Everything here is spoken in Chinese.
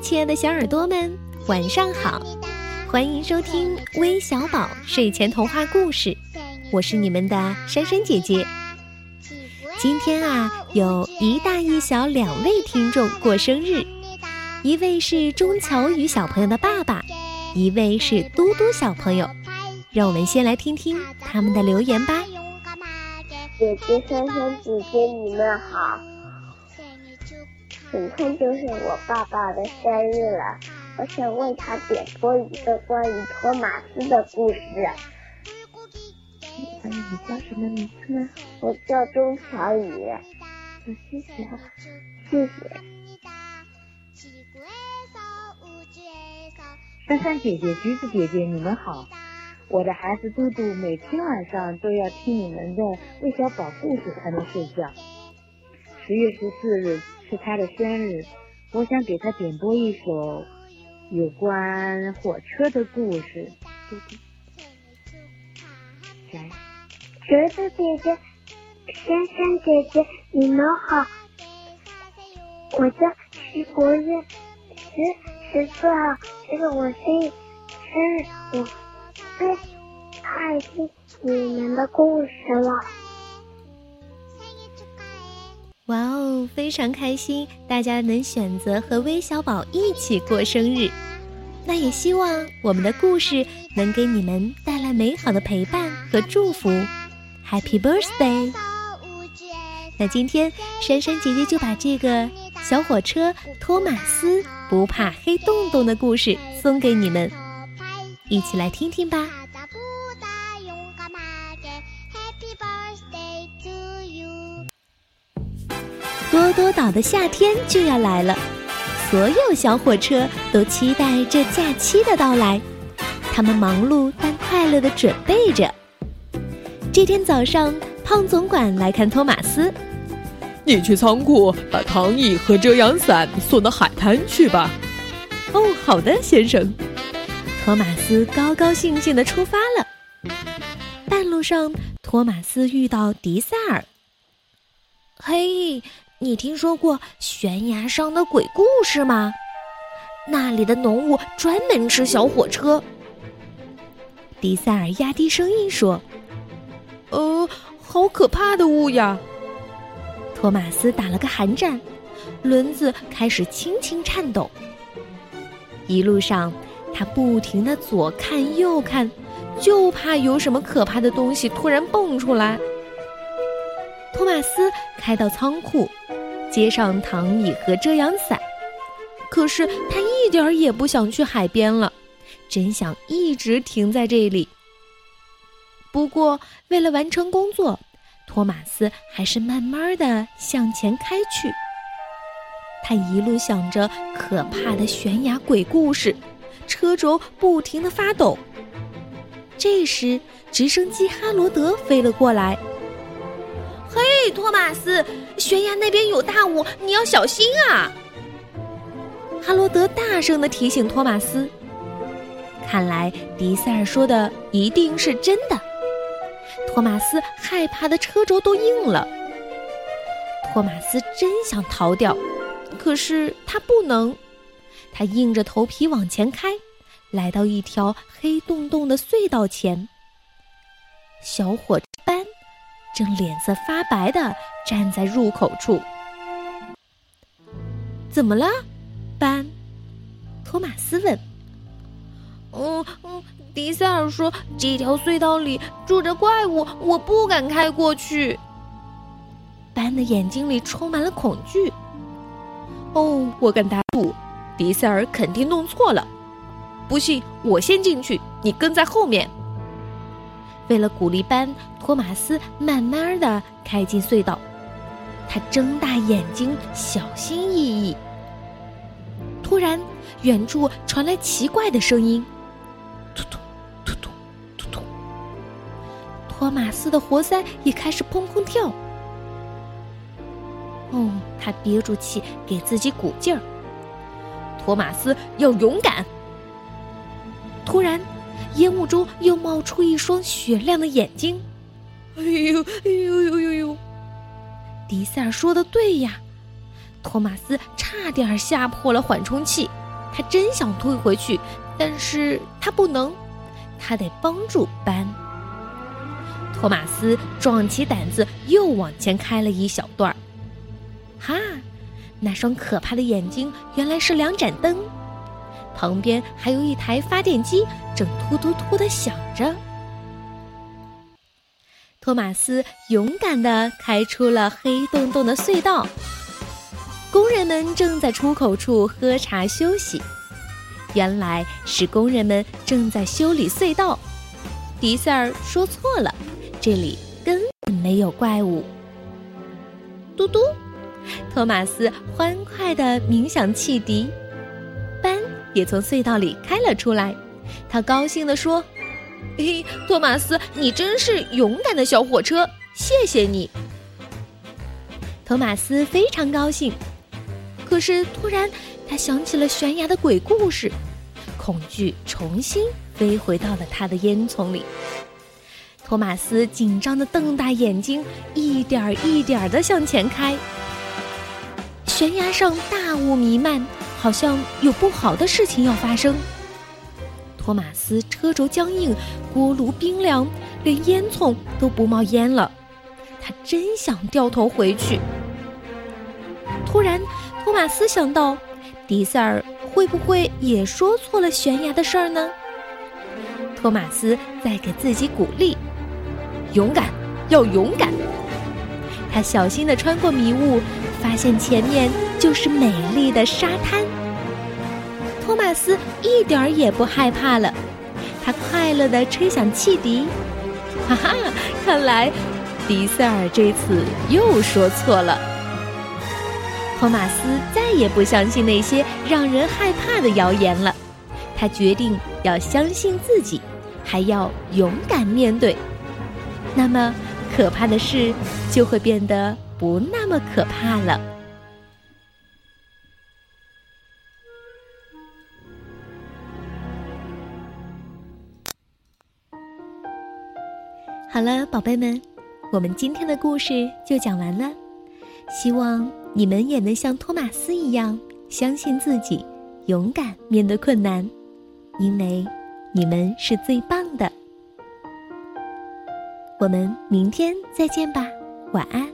亲爱的小耳朵们，晚上好！欢迎收听微小宝睡前童话故事，我是你们的珊珊姐姐。今天啊，有一大一小两位听众过生日，一位是钟巧宇小朋友的爸爸，一位是嘟嘟小朋友。让我们先来听听他们的留言吧。姐姐、珊珊姐姐，你们好！明天就是我爸爸的生日了，我想为他点播一个关于托马斯的故事。你叫什么名字呢？我叫钟小雨。谢谢，谢谢。珊珊姐姐、橘子姐姐，你们好！我的孩子嘟嘟每天晚上都要听你们的魏小宝故事才能睡觉。十月十四日。是他的生日，我想给他点播一首有关火车的故事。来，橘子姐姐、珊珊姐姐，你们好，我叫徐国月，十十四号，这是我生日，生日，我最爱听你们的故事了。哇哦，非常开心，大家能选择和微小宝一起过生日。那也希望我们的故事能给你们带来美好的陪伴和祝福。Happy birthday！那今天珊珊姐姐就把这个小火车托马斯不怕黑洞洞的故事送给你们，一起来听听吧。多多岛的夏天就要来了，所有小火车都期待这假期的到来。他们忙碌但快乐的准备着。这天早上，胖总管来看托马斯。你去仓库把躺椅和遮阳伞送到海滩去吧。哦，好的，先生。托马斯高高兴兴的出发了。半路上，托马斯遇到迪塞尔。嘿。你听说过悬崖上的鬼故事吗？那里的浓雾专门吃小火车。迪塞尔压低声音说：“呃，好可怕的雾呀！”托马斯打了个寒战，轮子开始轻轻颤抖。一路上，他不停的左看右看，就怕有什么可怕的东西突然蹦出来。托马斯开到仓库。接上躺椅和遮阳伞，可是他一点儿也不想去海边了，真想一直停在这里。不过，为了完成工作，托马斯还是慢慢的向前开去。他一路想着可怕的悬崖鬼故事，车轴不停的发抖。这时，直升机哈罗德飞了过来。嘿，托马斯，悬崖那边有大雾，你要小心啊！哈罗德大声的提醒托马斯。看来迪塞尔说的一定是真的。托马斯害怕的车轴都硬了。托马斯真想逃掉，可是他不能。他硬着头皮往前开，来到一条黑洞洞的隧道前。小伙。正脸色发白的站在入口处，怎么了，班？托马斯问。嗯嗯，迪塞尔说这条隧道里住着怪物，我不敢开过去。班的眼睛里充满了恐惧。哦，我敢打赌，迪塞尔肯定弄错了。不信，我先进去，你跟在后面。为了鼓励班，托马斯慢慢的开进隧道。他睁大眼睛，小心翼翼。突然，远处传来奇怪的声音：“突突突突突突。”托马斯的活塞也开始砰砰跳。哦，他憋住气，给自己鼓劲儿。托马斯要勇敢。突然。烟雾中又冒出一双雪亮的眼睛，哎呦哎呦呦呦呦！迪塞尔说的对呀，托马斯差点吓破了缓冲器，他真想退回去，但是他不能，他得帮助班。托马斯壮起胆子，又往前开了一小段儿。哈，那双可怕的眼睛原来是两盏灯，旁边还有一台发电机，正突突突的响着。托马斯勇敢地开出了黑洞洞的隧道。工人们正在出口处喝茶休息，原来是工人们正在修理隧道。迪塞尔说错了。这里根本没有怪物。嘟嘟，托马斯欢快的鸣响汽笛，也从隧道里开了出来。他高兴地说：“嘿，托马斯，你真是勇敢的小火车，谢谢你。”托马斯非常高兴，可是突然他想起了悬崖的鬼故事，恐惧重新飞回到了他的烟囱里。托马斯紧张的瞪大眼睛，一点儿一点儿的向前开。悬崖上大雾弥漫，好像有不好的事情要发生。托马斯车轴僵硬，锅炉冰凉，连烟囱都不冒烟了。他真想掉头回去。突然，托马斯想到，迪塞尔会不会也说错了悬崖的事儿呢？托马斯在给自己鼓励。勇敢，要勇敢！他小心地穿过迷雾，发现前面就是美丽的沙滩。托马斯一点儿也不害怕了，他快乐地吹响汽笛。哈哈，看来迪塞尔这次又说错了。托马斯再也不相信那些让人害怕的谣言了，他决定要相信自己，还要勇敢面对。那么，可怕的事就会变得不那么可怕了。好了，宝贝们，我们今天的故事就讲完了。希望你们也能像托马斯一样，相信自己，勇敢面对困难，因为你们是最棒的。我们明天再见吧，晚安。